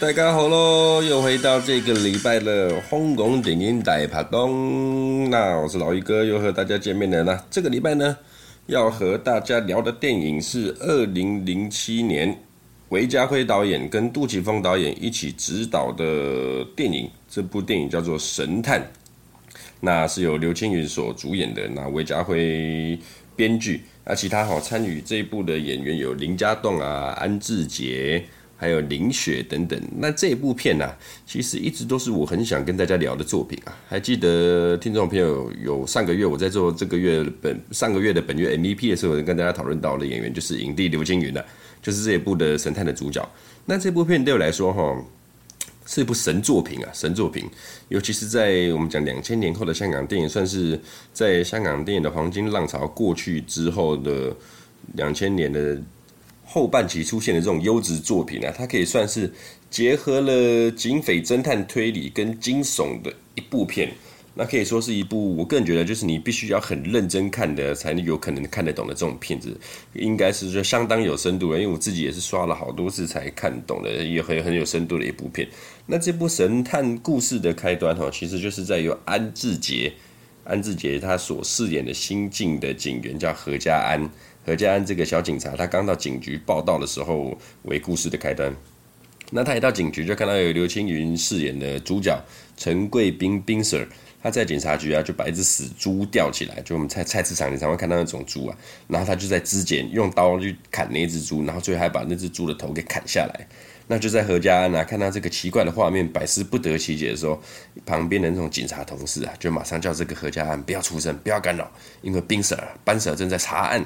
大家好喽！又回到这个礼拜的香港电影大拍档，那我是老于哥，又和大家见面了。那这个礼拜呢，要和大家聊的电影是二零零七年韦家辉导演跟杜琪峰导演一起执导的电影。这部电影叫做《神探》，那是由刘青云所主演的，那韦家辉编剧。那其他好参与这一部的演员有林家栋啊、安志杰。还有林雪等等，那这部片呢、其实一直都是我很想跟大家聊的作品啊。还记得听众朋友有上个月我在做这个月本上个月的本月 MVP 的时候，跟大家讨论到的演员就是影帝刘青云的，就是这一部的神探的主角。那这部片对我来说哈，是一部神作品啊，神作品。尤其是在我们讲两千年后的香港电影，算是在香港电影的黄金浪潮过去之后的两千年的。后半期出现的这种优质作品啊，它可以算是结合了警匪侦探推理跟惊悚的一部片。那可以说是一部我个人觉得就是你必须要很认真看的，才能有可能看得懂的这种片子，应该是说相当有深度的。因为我自己也是刷了好多次才看懂的，也很很有深度的一部片。那这部神探故事的开端哈，其实就是在由安志杰，安志杰他所饰演的新晋的警员叫何家安。何家安这个小警察，他刚到警局报到的时候为故事的开端。那他一到警局就看到有刘青云饰演的主角陈贵斌斌 Sir，他在警察局啊就把一只死猪吊起来，就我们菜菜市场你常会看到那种猪啊，然后他就在肢解，用刀去砍那只猪，然后最后还把那只猪的头给砍下来。那就在何家安啊看到这个奇怪的画面，百思不得其解的时候，旁边的那种警察同事啊就马上叫这个何家安不要出声，不要干扰，因为斌 Sir、班 Sir 正在查案。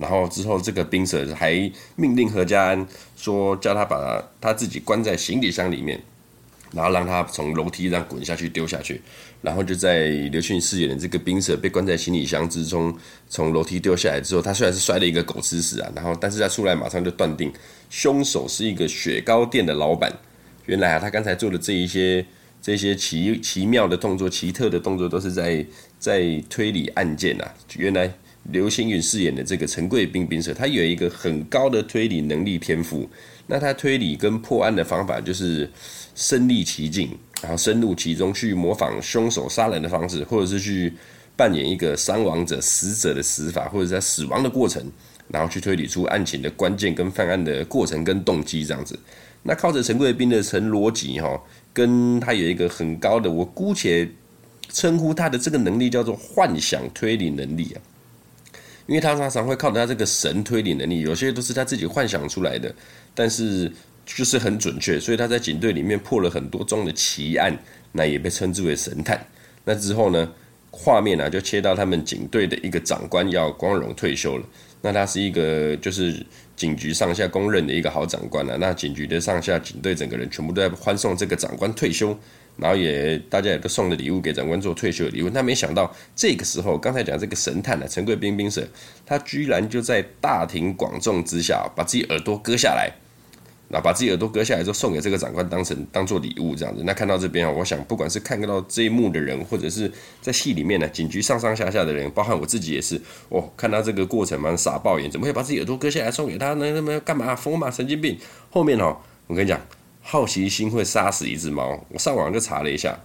然后之后，这个兵舍还命令何家安说，叫他把他自己关在行李箱里面，然后让他从楼梯上滚下去丢下去。然后就在刘迅饰演的这个兵舍被关在行李箱之中，从楼梯丢下来之后，他虽然是摔了一个狗吃屎啊，然后但是他出来马上就断定凶手是一个雪糕店的老板。原来啊，他刚才做的这一些这些奇奇妙的动作、奇特的动作，都是在在推理案件啊。原来。刘青云饰演的这个陈贵斌兵舍，他有一个很高的推理能力天赋。那他推理跟破案的方法就是身历其境，然后深入其中去模仿凶手杀人的方式，或者是去扮演一个伤亡者、死者的死法，或者在死亡的过程，然后去推理出案情的关键跟犯案的过程跟动机这样子。那靠着陈贵斌的陈逻辑哈，跟他有一个很高的，我姑且称呼他的这个能力叫做幻想推理能力啊。因为他常常会靠他这个神推理能力，有些都是他自己幻想出来的，但是就是很准确，所以他在警队里面破了很多宗的奇案，那也被称之为神探。那之后呢，画面呢就切到他们警队的一个长官要光荣退休了，那他是一个就是警局上下公认的一个好长官了，那警局的上下警队整个人全部都在欢送这个长官退休。然后也大家也都送了礼物给长官做退休的礼物，那没想到这个时候，刚才讲这个神探呢，陈贵斌兵舍，他居然就在大庭广众之下把自己耳朵割下来，那把自己耳朵割下来之后送给这个长官当成当做礼物这样子。那看到这边啊，我想不管是看到这一幕的人，或者是在戏里面呢，警局上上下下的人，包含我自己也是，哦，看到这个过程蛮傻爆眼，怎么会把自己耳朵割下来送给他呢？那么干嘛？疯吗？神经病！后面哦，我跟你讲。好奇心会杀死一只猫。我上网就查了一下，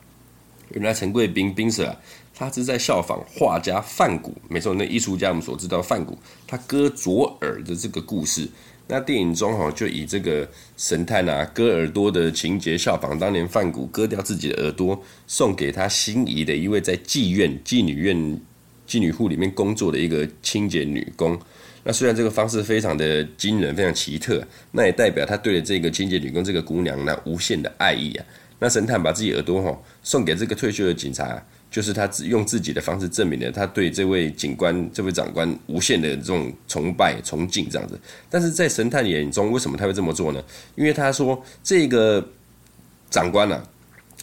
原来陈贵斌兵舍啊，他是在效仿画家范谷，没错，那艺术家我们所知道范谷，他割左耳的这个故事。那电影中哈，就以这个神探啊割耳朵的情节，效仿当年范谷割掉自己的耳朵，送给他心仪的一位在妓院、妓女院、妓女户里面工作的一个清洁女工。那虽然这个方式非常的惊人，非常奇特，那也代表他对这个清洁女工这个姑娘呢无限的爱意啊。那神探把自己耳朵吼送给这个退休的警察，就是他只用自己的方式证明了他对这位警官、这位长官无限的这种崇拜、崇敬这样子。但是在神探眼中，为什么他会这么做呢？因为他说这个长官啊，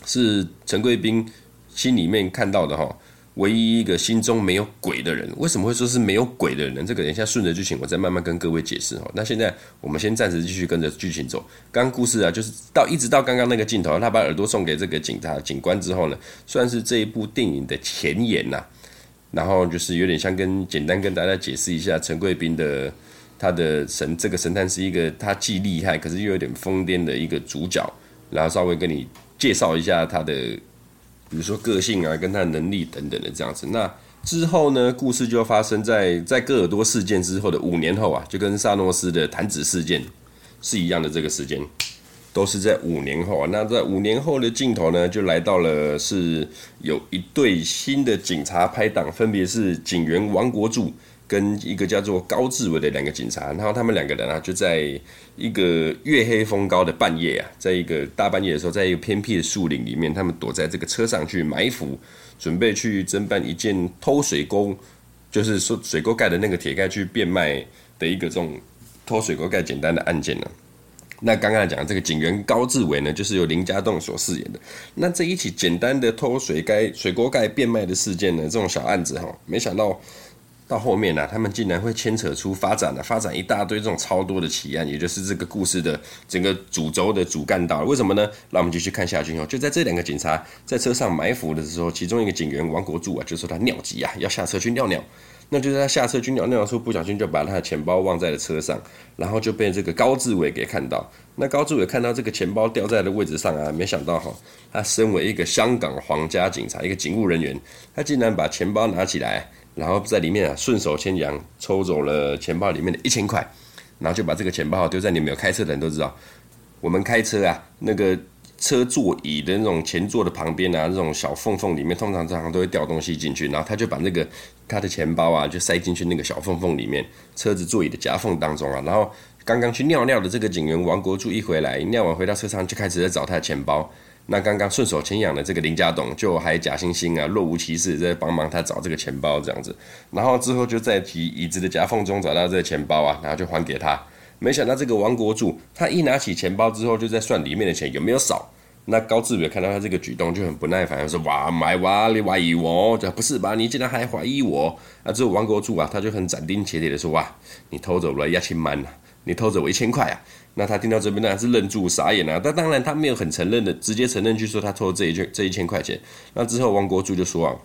是陈贵斌心里面看到的哈。唯一一个心中没有鬼的人，为什么会说是没有鬼的人呢？这个等一下顺着剧情，我再慢慢跟各位解释哈。那现在我们先暂时继续跟着剧情走。刚故事啊，就是到一直到刚刚那个镜头，他把耳朵送给这个警察警官之后呢，算是这一部电影的前言呐。然后就是有点像跟简单跟大家解释一下陈贵斌的他的神这个神探是一个他既厉害可是又有点疯癫的一个主角，然后稍微跟你介绍一下他的，比如说个性啊，跟他能力等等的这样子。那之后呢，故事就发生在在戈尔多事件之后的五年后啊，就跟萨诺斯的弹指事件是一样的这个时间。都是在五年后啊，那在五年后的镜头呢，就来到了是有一对新的警察拍档，分别是警员王国柱跟一个叫做高志伟的两个警察，然后他们两个人啊，就在一个月黑风高的半夜啊，在一个大半夜的时候，在一个偏僻的树林里面，他们躲在这个车上去埋伏，准备去侦办一件偷水沟，就是说水沟盖的那个铁盖去变卖的一个这种偷水沟盖简单的案件呢、那刚刚讲这个警员高志伟呢，就是由林家栋所饰演的。那这一起简单的偷水盖、水沟盖变卖的事件呢，这种小案子哈，没想到到后面呢、他们竟然会牵扯出发展了，发展一大堆这种超多的奇案，也就是这个故事的整个主轴的主干道。为什么呢？那我们继续看下去哦。就在这两个警察在车上埋伏的时候，其中一个警员王国柱啊，就说他尿急啊，要下车去尿尿。那就是他下车去尿尿的时候，不小心就把他的钱包忘在了车上，然后就被这个高志伟给看到。那高志伟看到这个钱包掉在了位置上啊，没想到哈，他身为一个香港皇家警察，一个警务人员，他竟然把钱包拿起来，然后在里面啊顺手牵羊抽走了钱包里面的一千块，然后就把这个钱包丢在你们有开车的人都知道，我们开车啊那个。车座椅的那种前座的旁边啊，那种小缝缝里面，通常常常都会掉东西进去，然后他就把那个他的钱包啊，就塞进去那个小缝缝里面，车子座椅的夹缝当中啊。然后刚刚去尿尿的这个警员王国柱一回来，尿完回到车上就开始在找他的钱包。那刚刚顺手牵羊的这个林家栋就还假惺惺啊，若无其事在帮忙他找这个钱包这样子。然后之后就在椅椅子的夹缝中找到这个钱包啊，然后就还给他。没想到这个王国柱，他一拿起钱包之后，就在算里面的钱有没有少。那高志伟看到他这个举动就很不耐烦，说：“哇，买哇，你怀疑我？这不是吧？你竟然还怀疑我？”啊，之后王国柱啊，他就很斩钉截铁的说：“哇，你偷走了一千万呐，你偷走我一千块啊！”那他听到这边当然是愣住傻眼啊。但当然他没有很承认的，直接承认去说他偷了这一千这一千块钱。那之后王国柱就说啊。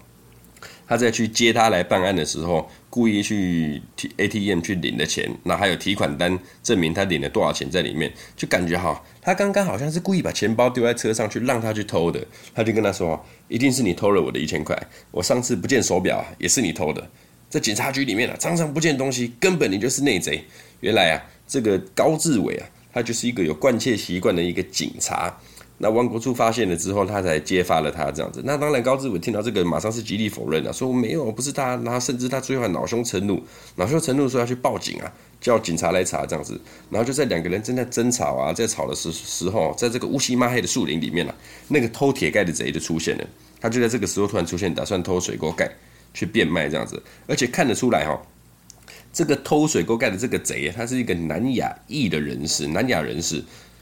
他在去接他来办案的时候，故意去 ATM 去领的钱，那还有提款单证明他领了多少钱在里面，就感觉哈，他刚刚好像是故意把钱包丢在车上去让他去偷的。他就跟他说：“一定是你偷了我的一千块，我上次不见手表也是你偷的，在警察局里面啊，常常不见东西，根本你就是内贼。”原来啊，这个高志伟啊，他就是一个有惯窃习惯的一个警察。那王国柱发现了之后，他才揭发了他这样子。那当然，高志伟听到这个，马上是极力否认了，说没有，不是他。然后甚至他最后还恼羞成怒，恼羞成怒说要去报警啊，叫警察来查这样子。然后就在两个人正在争吵啊，在吵的时时候，在这个乌漆抹黑的树林里面啊，那个偷铁盖的贼就出现了。他就在这个时候突然出现，打算偷水锅盖去变卖这样子。而且看得出来哈，这个偷水沟盖的这个贼，他是一个南亚裔的人士，南亚人士。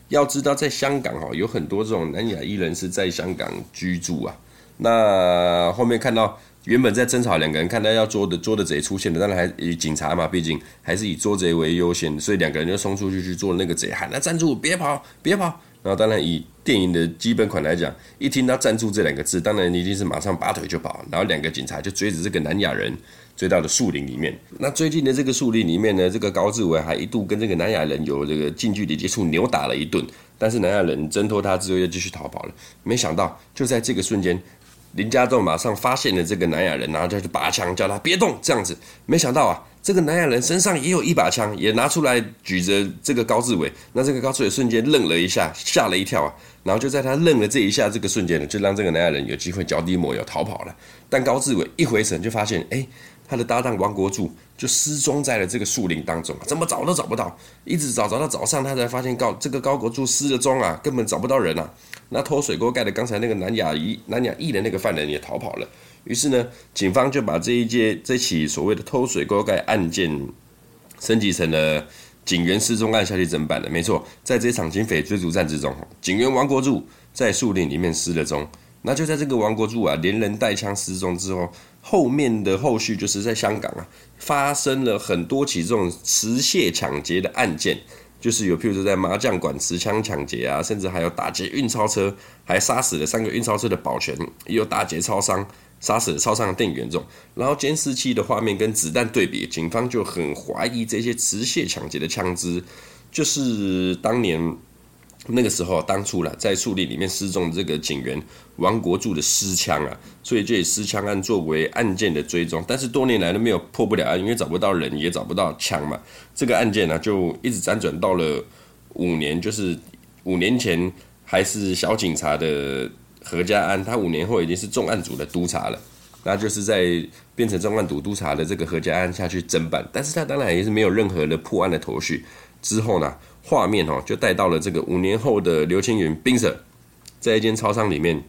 要知道，在香港哈，有很多这种南亚裔人士在香港居住啊。那后面看到原本在争吵两个人，看到要捉的捉的贼出现了，当然还以警察嘛，毕竟还是以捉贼为优先，所以两个人就冲出去去捉那个贼，喊他站住，别跑，别跑。然后当然以电影的基本款来讲，一听到站住这两个字，当然一定是马上拔腿就跑。然后两个警察就追着这个南亚人。追到了树林里面，那最近的这个树林里面呢，这个高志伟还一度跟这个南亚人有这个近距离接触，扭打了一顿。但是南亚人挣脱他之后，又继续逃跑了。没想到就在这个瞬间，林家栋马上发现了这个南亚人，然后就拔枪，叫他别动，这样子。没想到啊，这个南亚人身上也有一把枪，也拿出来举着这个高志伟。那这个高志伟瞬间愣了一下，吓了一跳啊。然后就在他愣了这一下这个瞬间呢，就让这个南亚人有机会脚底抹油逃跑了。但高志伟一回神就发现，哎。他的搭档王国柱就失踪在了这个树林当中，怎么找都找不到，一直找找到早上，他才发现高这个高国柱失了踪啊，根本找不到人啊。那偷水沟盖的刚才那个南亚裔南亚裔的那个犯人也逃跑了。于是呢，警方就把这一件这起所谓的偷水沟盖案件升级成了警员失踪案下去侦办的。没错，在这场警匪追逐战之中，警员王国柱在树林里面失了踪。那就在这个王国柱啊连人带枪失踪之后。后面的后续就是在香港啊，发生了很多起这种持械抢劫的案件，就是有譬如说在麻将馆持枪抢劫啊，甚至还有打劫运钞车，还杀死了三个运钞车的保全，也有打劫超商，杀死了超商的店员这种，然后监视器的画面跟子弹对比，警方就很怀疑这些持械抢劫的枪支就是当年。那个时候，当初了在树林里面失踪的这个警员王国柱的私枪啊，所以就以私枪案作为案件的追踪，但是多年来都没有破不了案，因为找不到人，也找不到枪嘛。这个案件呢，就一直辗转到了五年，就是五年前还是小警察的何家安，他五年后已经是重案组的督察了，那就是在变成重案组督察的这个何家安下去侦办，但是他当然也是没有任何的破案的头绪。之后呢，画面哦就带到了这个五年后的刘青云冰 Sir，在一间超商里面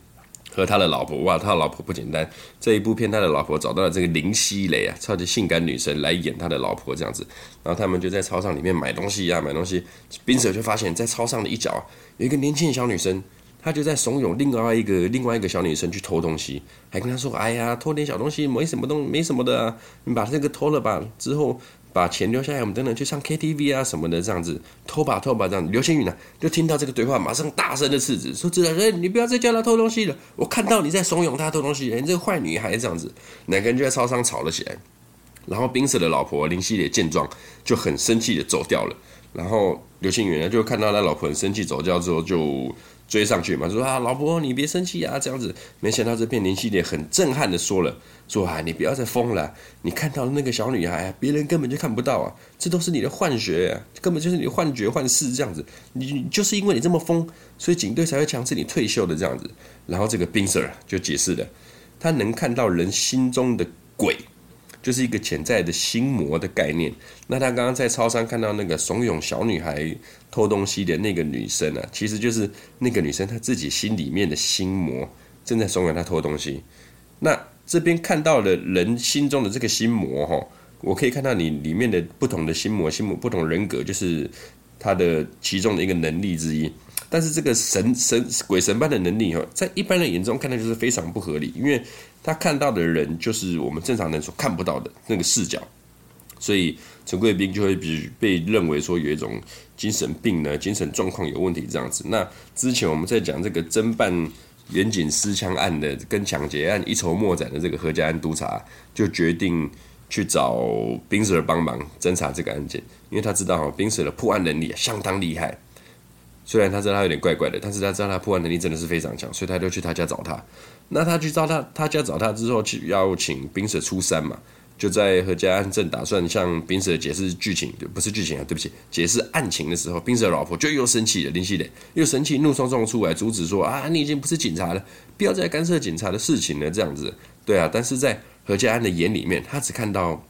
和他的老婆哇，他的老婆不简单。这一部片他的老婆找到了这个林熙蕾啊，超级性感女神来演他的老婆这样子。然后他们就在超商里面买东西呀、啊，买东西。冰 Sir 就发现，在超商的一角有一个年轻小女生，她就在怂恿另外一个另外一个小女生去偷东西，还跟她说：“哎呀，偷点小东西没什么东没什么的啊，你把这个偷了吧。”之后。把钱留下来，我们等等去唱 KTV 啊什么的，这样子偷吧偷吧这样。刘星云呢，就听到这个对话，马上大声的斥责说：“这个人，你不要再叫他偷东西了，我看到你在怂恿他偷东西，你这个坏女孩这样子。”两个人就在超商吵了起来。然后冰 Sir 的老婆林熙蕾见状就很生气的走掉了。然后刘星云呢，就看到他老婆很生气走掉之后就。追上去嘛，说啊，老婆，你别生气啊，这样子。没想到这片林熙蕾很震撼的说了，说啊，你不要再疯了，你看到的那个小女孩，别人根本就看不到啊，这都是你的幻觉啊，根本就是你幻觉幻视这样子。你就是因为你这么疯，所以警队才会强制你退休的这样子。然后这个冰 Sir 就解释了，他能看到人心中的鬼。就是一个潜在的心魔的概念。那他刚刚在超商看到那个怂恿小女孩偷东西的那个女生啊，其实就是那个女生她自己心里面的心魔正在怂恿她偷东西。那这边看到的人心中的这个心魔哈，我可以看到你里面的不同的心魔、心魔不同人格，就是他的其中的一个能力之一。但是这个神神鬼神般的能力哈，在一般人眼中看来就是非常不合理，因为。他看到的人就是我们正常人所看不到的那个视角，所以陈贵宾就会被被认为说有一种精神病呢，精神状况有问题这样子。那之前我们在讲这个侦办严警失枪案的跟抢劫案一筹莫展的这个何家安督察，就决定去找冰水帮忙侦查这个案件，因为他知道哈冰水的破案能力相当厉害。虽然他知道他有点怪怪的，但是他知道他破案能力真的是非常强，所以他就去他家找他。那他去找他他家找他之后，去邀请冰水出山嘛，就在何家安正打算向冰婶解释剧情，不是剧情啊，对不起，解释案情的时候，冰 Sir 老婆就又生气了，林熙蕾又生气，怒冲冲出来阻止说啊，你已经不是警察了，不要再干涉警察的事情了，这样子，对啊。但是在何家安的眼里面，他只看到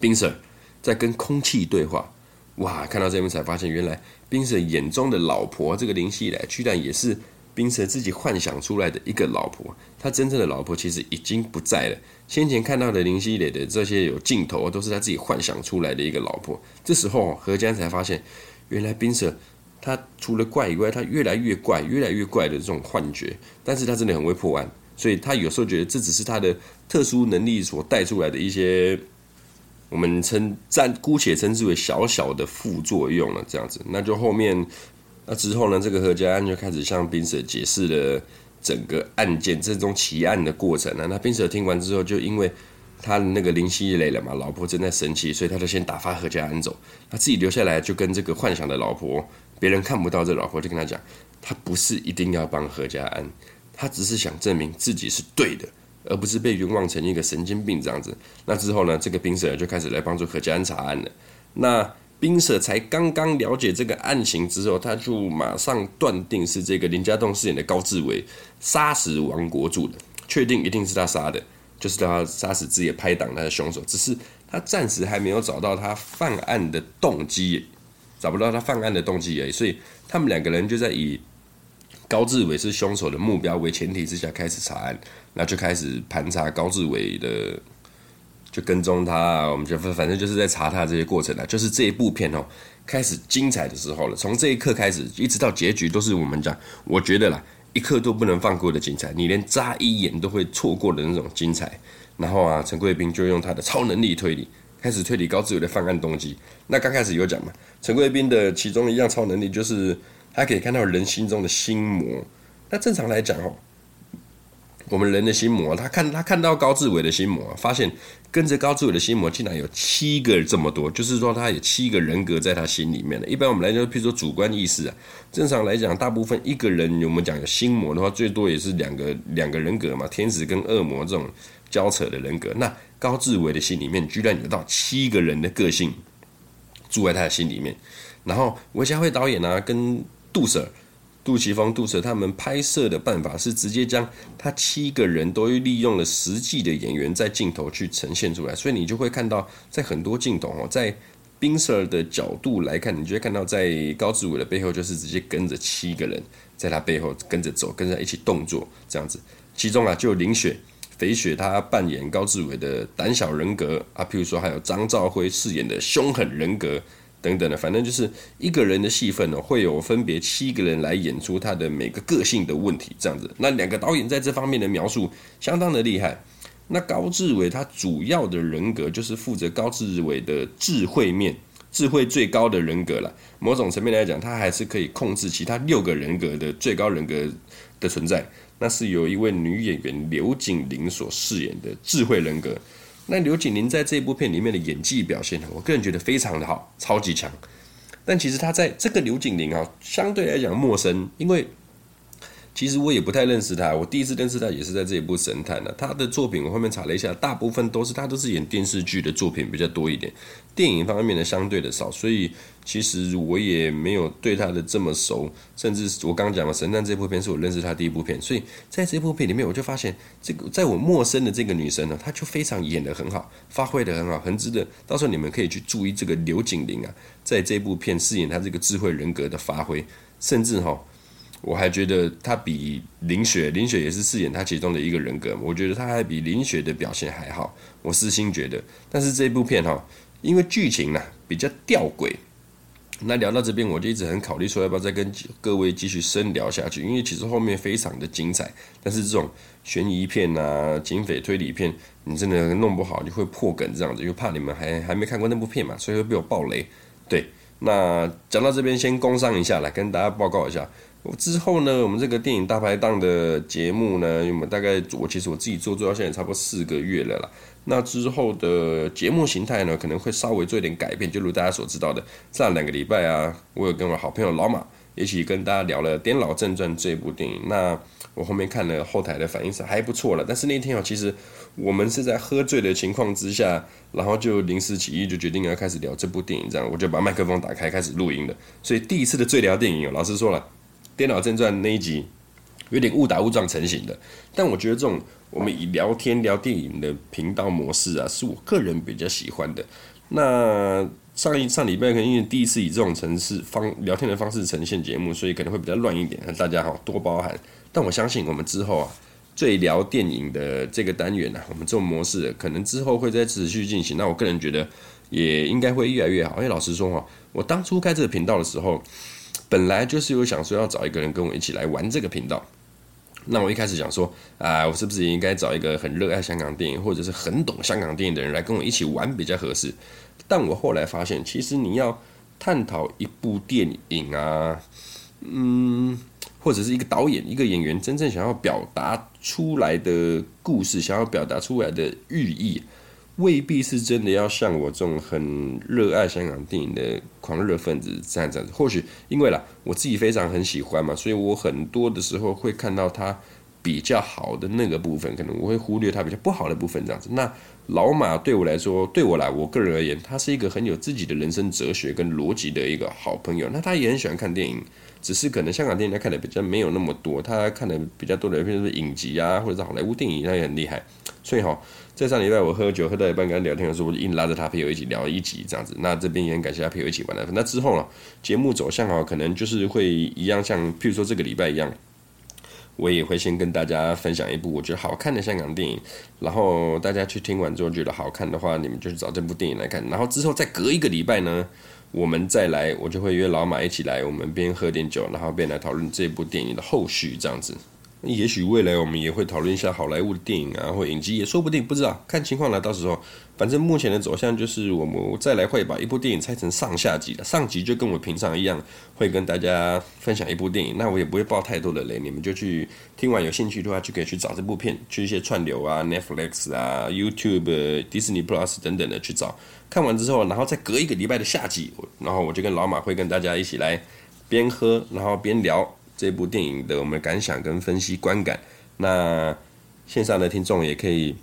冰婶在跟空气对话。哇！看到这边才发现，原来冰婶眼中的老婆这个林熙蕾，居然也是冰蛇自己幻想出来的一个老婆。他真正的老婆其实已经不在了。先前看到的林熙蕾的这些有镜头，都是他自己幻想出来的一个老婆。这时候何家才发现，原来冰蛇他除了怪以外，他越来越怪，越来越怪的这种幻觉。但是他真的很会破案，所以他有时候觉得这只是他的特殊能力所带出来的一些。我们称暂姑且称之为小小的副作用了，这样子，那就后面那之后呢，这个何家安就开始向冰蛇解释了整个案件这种奇案的过程了。那冰 Sir 听完之后，就因为他那个林熙蕾了嘛，老婆正在生气，所以他就先打发何家安走，他自己留下来就跟这个幻想的老婆，别人看不到这老婆，就跟他讲，他不是一定要帮何家安，他只是想证明自己是对的。而不是被冤枉成一个神经病这样子。那之后呢，这个冰蛇就开始来帮助何家安查案了。那冰舍才刚刚了解这个案情之后，他就马上断定是这个林家栋饰演的高志伟杀死王国柱的，确定一定是他杀的，就是他杀死自己拍档他的凶手。只是他暂时还没有找到他犯案的动机，找不到他犯案的动机而已。所以他们两个人就在以。高志伟是凶手的目标为前提之下开始查案，那就开始盘查高志伟的，就跟踪他，我们就反正就是在查他这些过程了。就是这一部片哦，开始精彩的时候了。从这一刻开始，一直到结局，都是我们讲，我觉得啦，一刻都不能放过的精彩，你连眨一眼都会错过的那种精彩。然后啊，陈贵宾就用他的超能力推理，开始推理高志伟的犯案动机。那刚开始有讲嘛，陈贵宾的其中一样超能力就是。他可以看到人心中的心魔。那正常来讲哦，我们人的心魔，他看他看到高志伟的心魔，发现跟着高志伟的心魔竟然有七个这么多，就是说他有七个人格在他心里面的。一般我们来讲，譬如说主观意识啊，正常来讲，大部分一个人我们讲有心魔的话，最多也是两个两个人格嘛，天使跟恶魔这种交扯的人格。那高志伟的心里面居然有到七个人的个性住在他的心里面，然后韦家辉导演呢、啊，跟杜 Sir。杜琪峰、杜可他们拍摄的办法是直接将他七个人都利用了实际的演员在镜头去呈现出来，所以你就会看到在很多镜头哦，在宾 Sir 的角度来看，你就会看到在高志伟的背后就是直接跟着七个人在他背后跟着走，跟着一起动作这样子。其中啊，就林雪、肥雪他扮演高志伟的胆小人格啊，譬如说还有张兆辉饰演的凶狠人格。等等的，反正就是一个人的戏份呢，会有分别七个人来演出他的每个个性的问题，这样子。那两个导演在这方面的描述相当的厉害。那高志伟他主要的人格就是负责高志伟的智慧面，智慧最高的人格了。某种层面来讲，他还是可以控制其他六个人格的最高人格的存在。那是由一位女演员刘景玲所饰演的智慧人格。那刘景玲在这部片里面的演技表现呢，我个人觉得非常的好，超级强。但其实他在这个刘景玲啊，相对来讲陌生，因为。其实我也不太认识他，我第一次认识他也是在这一部《神探》的。他的作品我后面查了一下，大部分都是他都是演电视剧的作品比较多一点，电影方面的相对的少，所以其实我也没有对他的这么熟。甚至我刚刚讲的《神探》这部片是我认识他第一部片，所以在这部片里面我就发现，这个在我陌生的这个女生呢，她就非常演得很好，发挥得很好，很值得。到时候你们可以去注意这个刘景玲啊，在这部片饰演她这个智慧人格的发挥，甚至哈。我还觉得他比林雪，林雪也是饰演他其中的一个人格，我觉得他还比林雪的表现还好，我私心觉得。但是这部片哈，因为剧情呢比较吊诡，那聊到这边我就一直很考虑说要不要再跟各位继续深聊下去，因为其实后面非常的精彩。但是这种悬疑片啊、警匪推理片，你真的弄不好你会破梗这样子，又怕你们还还没看过那部片嘛，所以会被我爆雷。对，那讲到这边先工商一下，来跟大家报告一下。之后呢，我们这个电影大排档的节目呢，我们大概我其实我自己做做到现在差不多四个月了啦。那之后的节目形态呢，可能会稍微做一点改变，就如大家所知道的，这两个礼拜啊，我有跟我好朋友老马一起跟大家聊了《颠老正传》这部电影。那我后面看了后台的反应是还不错了，但是那天哦，其实我们是在喝醉的情况之下，然后就临时起意就决定要开始聊这部电影，这样我就把麦克风打开开始录音了。所以第一次的醉聊电影，老实说了。《颠倒正传》那一集有点误打误撞成型的，但我觉得这种我们以聊天聊电影的频道模式啊，是我个人比较喜欢的。那上一上礼拜可能因为第一次以这种程式方聊天的方式呈现节目，所以可能会比较乱一点，大家好多包涵。但我相信我们之后啊，最聊电影的这个单元呢、啊，我们这种模式可能之后会再持续进行。那我个人觉得也应该会越来越好。因为老实说哈，我当初开这个频道的时候。本来就是有想说要找一个人跟我一起来玩这个频道，那我一开始想说，啊，我是不是也应该找一个很热爱香港电影或者是很懂香港电影的人来跟我一起玩比较合适？但我后来发现，其实你要探讨一部电影啊，嗯，或者是一个导演、一个演员真正想要表达出来的故事，想要表达出来的寓意。未必是真的要像我这种很热爱香港电影的狂热分子这样子。或许因为啦，我自己非常很喜欢嘛，所以我很多的时候会看到他比较好的那个部分，可能我会忽略他比较不好的部分这样子。那老马对我来说，对我来我个人而言，他是一个很有自己的人生哲学跟逻辑的一个好朋友。那他也很喜欢看电影，只是可能香港电影他看的比较没有那么多，他看的比较多的，比如说影集啊，或者是好莱坞电影，他也很厉害。所以哈。在上礼拜我喝酒喝到一半跟他聊天的时候，我就硬拉着他陪我一起聊一集这样子。那这边也很感谢他陪我一起玩的。那之后呢，节目走向啊，可能就是会一样，像譬如说这个礼拜一样，我也会先跟大家分享一部我觉得好看的香港电影。然后大家去听完之后觉得好看的话，你们就去找这部电影来看。然后之后再隔一个礼拜呢，我们再来，我就会约老马一起来，我们边喝点酒，然后边来讨论这部电影的后续这样子。也许未来我们也会讨论一下好莱坞的电影啊，或影集也说不定，不知道看情况了。到时候，反正目前的走向就是我们再来会把一部电影拆成上下集的，上集就跟我平常一样，会跟大家分享一部电影。那我也不会爆太多的雷，你们就去听完有兴趣的话，就可以去找这部片，去一些串流啊、Netflix 啊、YouTube、Disney Plus 等等的去找。看完之后，然后再隔一个礼拜的下集，然后我就跟老马会跟大家一起来边喝，然后边聊。这部电影的我们的感想跟分析观感，那线上的听众也可以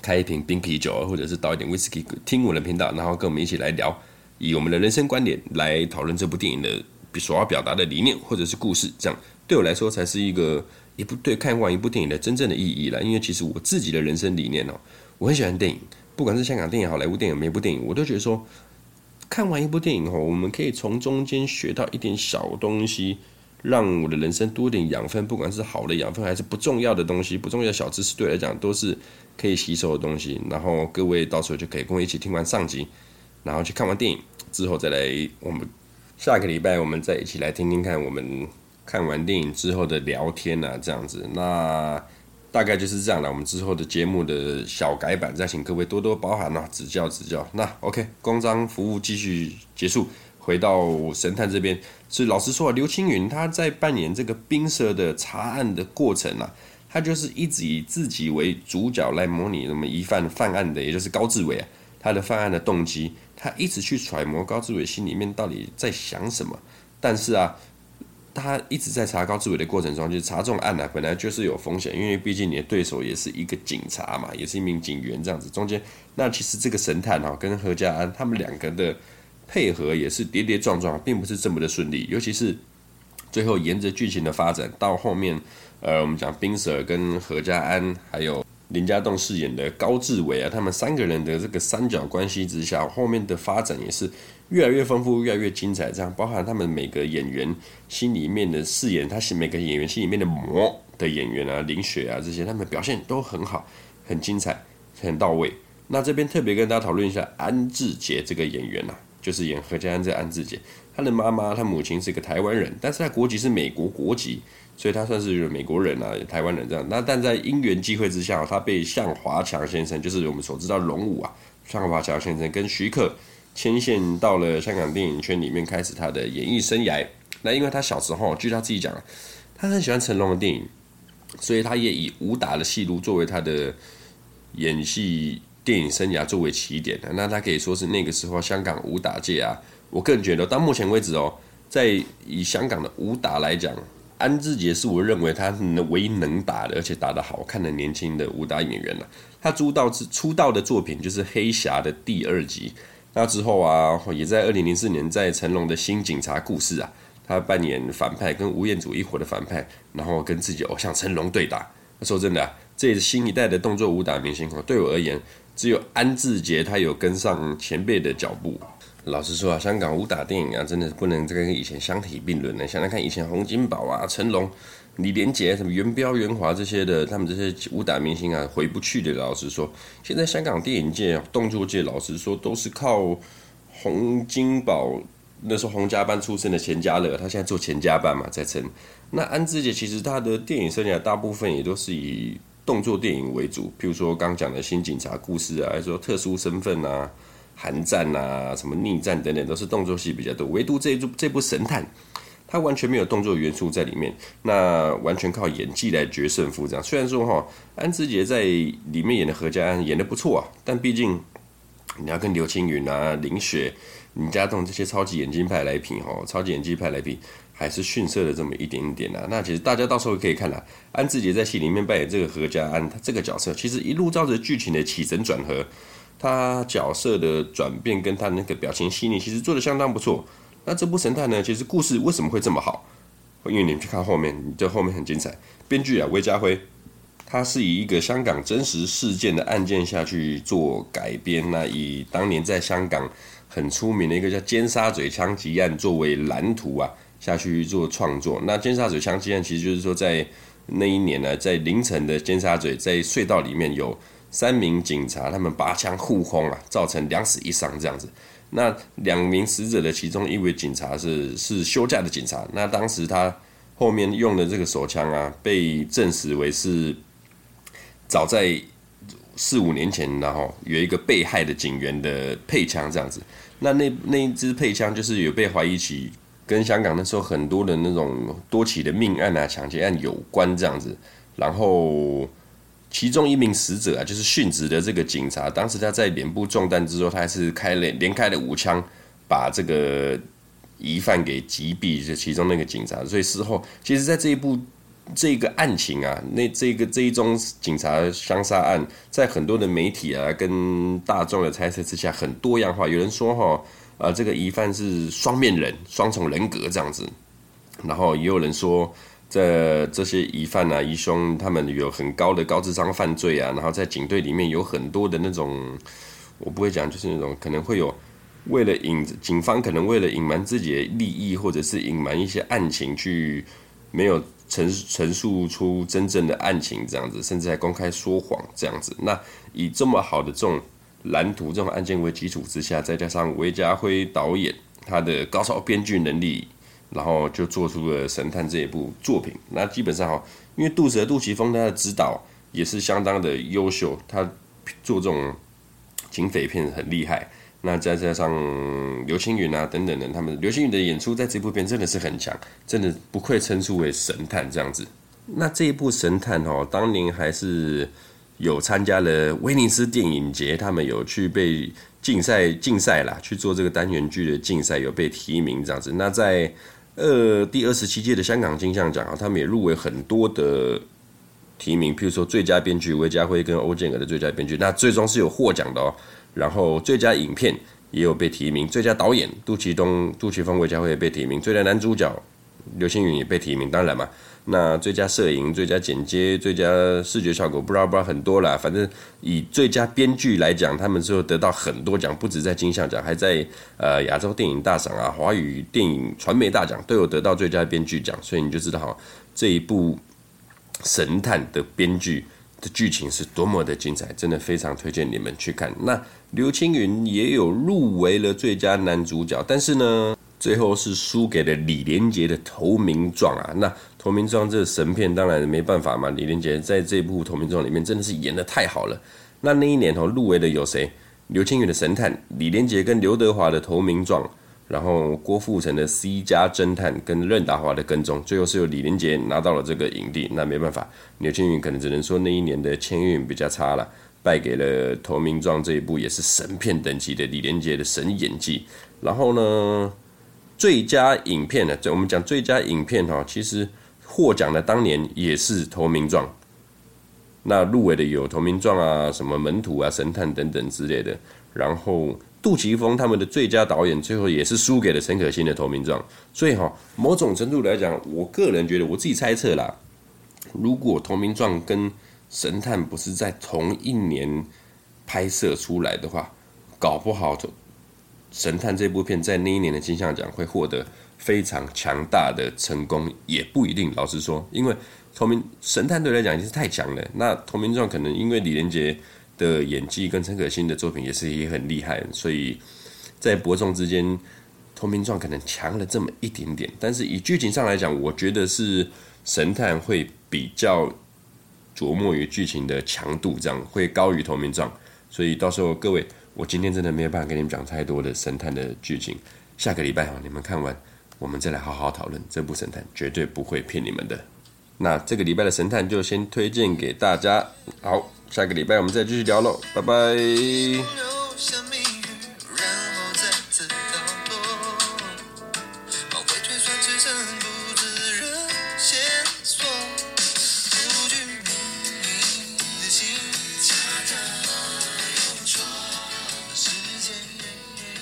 开一瓶冰啤酒，或者是倒一点威士忌，听我的频道，然后跟我们一起来聊，以我们的人生观点来讨论这部电影的所要表达的理念或者是故事，这样对我来说才是一个一部对看完一部电影的真正的意义了。因为其实我自己的人生理念哦，我很喜欢电影，不管是香港电影、好莱坞电影，每部电影我都觉得说，看完一部电影后，我们可以从中间学到一点小东西。让我的人生多点养分，不管是好的养分还是不重要的东西，不重要的小知识，对我来讲都是可以吸收的东西。然后各位到时候就可以跟我一起听完上集，然后去看完电影之后再来，我们下个礼拜我们再一起来听听看我们看完电影之后的聊天啊，这样子。那大概就是这样了。我们之后的节目的小改版，再请各位多多包涵啊，指教指教。那 OK，公章服务继续结束。回到神探这边，所以老实说啊，刘青云他在扮演这个冰蛇的查案的过程啊，他就是一直以自己为主角来模拟那么疑犯犯案的，也就是高志伟啊，他的犯案的动机，他一直去揣摩高志伟心里面到底在想什么。但是啊，他一直在查高志伟的过程中，就是查这种案呢、啊，本来就是有风险，因为毕竟你的对手也是一个警察嘛，也是一名警员这样子，中间那其实这个神探啊，跟何家安他们两个的。配合也是跌跌撞撞，并不是这么的顺利。尤其是最后沿着剧情的发展，到后面，呃，我们讲冰蛇跟何家安，还有林家栋饰演的高志伟啊，他们三个人的这个三角关系之下，后面的发展也是越来越丰富，越来越精彩。这样，包含他们每个演员心里面的饰演，他是每个演员心里面的魔的演员啊，林雪啊这些，他们表现都很好，很精彩，很到位。那这边特别跟大家讨论一下安志杰这个演员啊。就是演何家安这安志杰，他的妈妈，他母亲是一个台湾人，但是他国籍是美国国籍，所以他算是美国人啊，台湾人这样。那但在因缘际会之下，他被向华强先生，就是我们所知道龙五啊，向华强先生跟徐克牵线到了香港电影圈里面，开始他的演艺生涯。那因为他小时候，据他自己讲，他很喜欢成龙的电影，所以他也以武打的戏路作为他的演戏。电影生涯作为起点的，那他可以说是那个时候香港武打界啊。我个人觉得，到目前为止哦，在以香港的武打来讲，安志杰是我认为他是唯一能打的，而且打得好看的年轻的武打演员了。他出道之出道的作品就是《黑侠》的第二集，那之后啊，也在二零零四年在成龙的新警察故事啊，他扮演反派，跟吴彦祖一伙的反派，然后跟自己偶像成龙对打。说真的，这也是新一代的动作武打明星哦，对我而言。只有安志杰他有跟上前辈的脚步。老实说啊，香港武打电影啊，真的是不能再跟以前相提并论的。想想看，以前洪金宝啊、成龙、李连杰、什么元彪、元华这些的，他们这些武打明星啊，回不去的。老实说，现在香港电影界、动作界，老实说都是靠洪金宝那时候洪家班出身的钱嘉乐，他现在做钱家班嘛，在撑。那安志杰其实他的电影生涯大部分也都是以。动作电影为主，譬如说刚讲的新警察故事啊，还是说特殊身份啊、寒战啊、什么逆战等等，都是动作戏比较多。唯独这部这部神探，他完全没有动作元素在里面，那完全靠演技来决胜负。这样虽然说哈，安志杰在里面演的何家安演得不错啊，但毕竟你要跟刘青云啊、林雪、林家栋这些超级演技派来比哈，超级演技派来比。还是逊色了这么一点点啊。那其实大家到时候可以看啦，安志杰在戏里面扮演这个何家安，他这个角色其实一路照着剧情的起承转合，他角色的转变跟他那个表情细腻，其实做得相当不错。那这部神探呢，其实故事为什么会这么好？因为你们去看后面，你这后面很精彩。编剧啊，韦家辉，他是以一个香港真实事件的案件下去做改编，那以当年在香港很出名的一个叫尖沙咀枪击案作为蓝图啊。下去做创作，那尖沙咀枪击案其实就是说，在那一年呢，在凌晨的尖沙咀，在隧道里面有三名警察，他们拔枪互轰啊，造成两死一伤这样子。那两名死者的其中一位警察是是休假的警察，那当时他后面用的这个手枪啊，被证实为是早在四五年前，然后有一个被害的警员的配枪这样子。那那那一支配枪就是有被怀疑起跟香港那时候很多的那种多起的命案啊、抢劫案有关这样子。然后其中一名死者啊，就是殉职的这个警察，当时他在脸部中弹之后，他还是开了连开了五枪，把这个。疑犯给击毙，就其中那个警察，所以事后其实，在这一部这个案情啊，那这个这一宗警察相杀案，在很多的媒体啊跟大众的猜测之下，很多样化。有人说哈，啊，这个疑犯是双面人、双重人格这样子，然后也有人说，这这些疑犯啊、疑凶，他们有很高的高智商犯罪啊，然后在警队里面有很多的那种，我不会讲，就是那种可能会有。为了隐，警方可能为了隐瞒自己的利益，或者是隐瞒一些案情，去没有陈陈述出真正的案情，这样子，甚至还公开说谎这样子。那以这么好的这种蓝图、这种案件为基础之下，再加上韦家辉导演他的高超编剧能力，然后就做出了《神探》这一部作品。那基本上哈，因为杜蛇杜琪峰他的指导也是相当的优秀，他做这种警匪片很厉害。那再加上刘青云啊等等的，他们刘青云的演出在这部片真的是很强，真的不愧称之为神探这样子。那这一部神探哦，当年还是有参加了威尼斯电影节，他们有去被竞赛竞赛啦，去做这个单元剧的竞赛，有被提名这样子。那在呃第二十七届的香港金像奖啊，他们也入围很多的提名，譬如说最佳编剧韦家辉跟欧建尔的最佳编剧，那最终是有获奖的哦。然后最佳影片也有被提名，最佳导演杜琪东、杜琪峰、韦家辉也被提名，最佳男主角刘青云也被提名。当然嘛，那最佳摄影、最佳剪接、最佳视觉效果，不知道不知道很多啦。反正以最佳编剧来讲，他们最后得到很多奖，不止在金像奖，还在呃亚洲电影大赏啊、华语电影传媒大奖都有得到最佳编剧奖。所以你就知道哈，这一部神探的编剧的剧情是多么的精彩，真的非常推荐你们去看。那。刘青云也有入围了最佳男主角，但是呢，最后是输给了李连杰的《投名状》啊。那《投名状》这个神片当然没办法嘛，李连杰在这部《投名状》里面真的是演得太好了。那那一年哦，入围的有谁？刘青云的《神探》，李连杰跟刘德华的《投名状》，然后郭富城的《C 加侦探》跟任达华的《跟踪》，最后是由李连杰拿到了这个影帝。那没办法，刘青云可能只能说那一年的签运比较差了。败给了《投名状》这一部也是神片等级的李连杰的神演技。然后呢，最佳影片呢，我们讲最佳影片哈，其实获奖的当年也是《投名状》。那入围的有《投名状》啊，什么《门徒》啊、《神探》等等之类的。然后杜琪峰他们的最佳导演最后也是输给了陈可辛的《投名状》。所以哈，某种程度来讲，我个人觉得，我自己猜测啦，如果《投名状》跟神探不是在同一年拍摄出来的话，搞不好神探这部片在那一年的金像奖会获得非常强大的成功，也不一定。老实说，因为投名神探对来讲已经是太强了。那投名状可能因为李连杰的演技跟陈可辛的作品也是也很厉害，所以在伯仲之间，投名状可能强了这么一点点。但是以剧情上来讲，我觉得是神探会比较。琢磨于剧情的强度，这样会高于《投名状》，所以到时候各位，我今天真的没有办法跟你们讲太多的神探的剧情。下个礼拜哈，你们看完，我们再来好好讨论这部神探，绝对不会骗你们的。那这个礼拜的神探就先推荐给大家，好，下个礼拜我们再继续聊喽，拜拜。